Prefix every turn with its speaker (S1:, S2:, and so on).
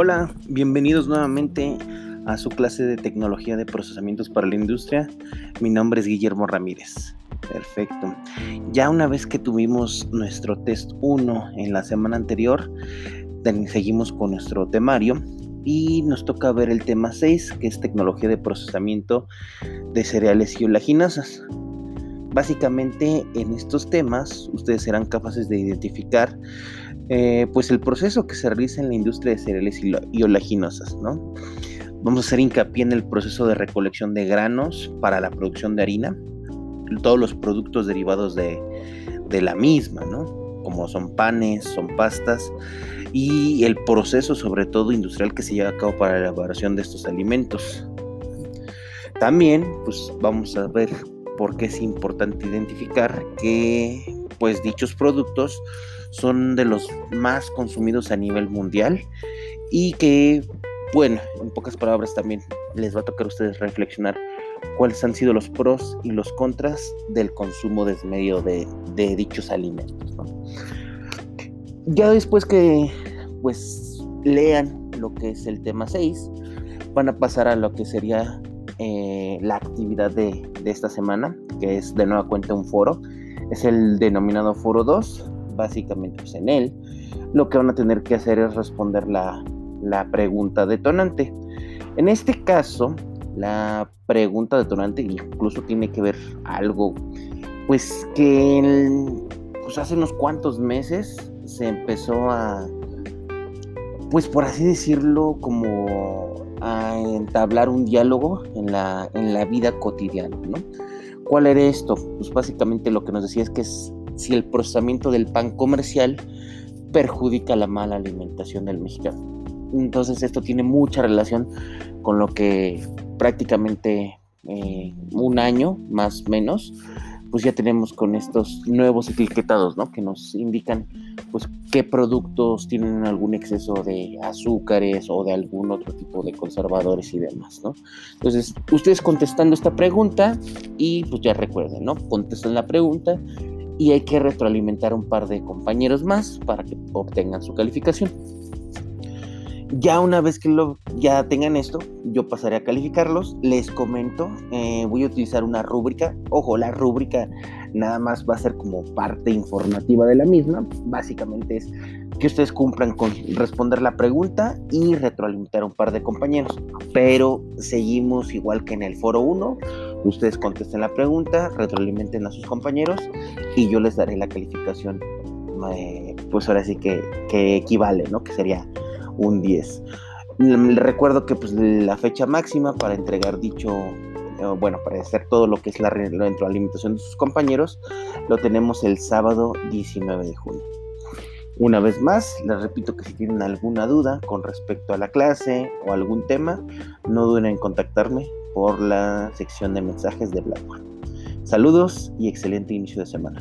S1: Hola, bienvenidos nuevamente a su clase de tecnología de procesamientos para la industria. Mi nombre es Guillermo Ramírez. Perfecto. Ya una vez que tuvimos nuestro test 1 en la semana anterior, seguimos con nuestro temario y nos toca ver el tema 6, que es tecnología de procesamiento de cereales y oleaginosas. Básicamente en estos temas ustedes serán capaces de identificar eh, pues el proceso que se realiza en la industria de cereales y, oleaginosas, ¿no? Vamos a hacer hincapié en el proceso de recolección de granos para la producción de harina, todos los productos derivados de, de la misma, ¿no? Como son panes, son pastas, y el proceso sobre todo industrial que se lleva a cabo para la elaboración de estos alimentos. También, pues vamos a ver por qué es importante identificar que pues dichos productos son de los más consumidos a nivel mundial y que, bueno, en pocas palabras también les va a tocar a ustedes reflexionar cuáles han sido los pros y los contras del consumo desmedido de, de dichos alimentos. Ya después que pues lean lo que es el tema 6, van a pasar a lo que sería eh, la actividad de, de, esta semana, que es de nueva cuenta un foro. Es el denominado foro 2, básicamente pues, en él, lo que van a tener que hacer es responder la, pregunta detonante. En este caso, la pregunta detonante incluso tiene que ver algo, pues que pues hace unos cuantos meses se empezó a, pues por así decirlo, como a entablar un diálogo en la, en la vida cotidiana, ¿no? ¿Cuál era esto? Pues básicamente lo que nos decía es que es si el procesamiento del pan comercial perjudica la mala alimentación del mexicano. Entonces esto tiene mucha relación con lo que prácticamente eh, un año más menos pues ya tenemos con estos nuevos etiquetados, ¿no? Que nos indican, pues, qué productos tienen algún exceso de azúcares o de algún otro tipo de conservadores y demás, ¿no? Entonces, ustedes contestando esta pregunta y pues ya recuerden, ¿no? Contestan la pregunta y hay que retroalimentar un par de compañeros más para que obtengan su calificación. Ya una vez que lo, ya tengan esto, yo pasaré a calificarlos. Les comento, eh, voy a utilizar una rúbrica. Ojo, la rúbrica nada más va a ser como parte informativa de la misma. Básicamente es que ustedes cumplan con responder la pregunta y retroalimentar a un par de compañeros. Pero seguimos igual que en el foro 1 Ustedes contesten la pregunta, retroalimenten a sus compañeros y yo les daré la calificación, eh, pues ahora sí que, equivale, ¿no? Que sería un 10. Les recuerdo que pues, la fecha máxima para entregar dicho, eh, bueno, para hacer todo lo que es la retroalimentación de sus compañeros, lo tenemos el sábado 19 de junio. Una vez más, les repito que si tienen alguna duda con respecto a la clase o algún tema, no duden en contactarme por la sección de mensajes de Blackboard. Saludos y excelente inicio de semana.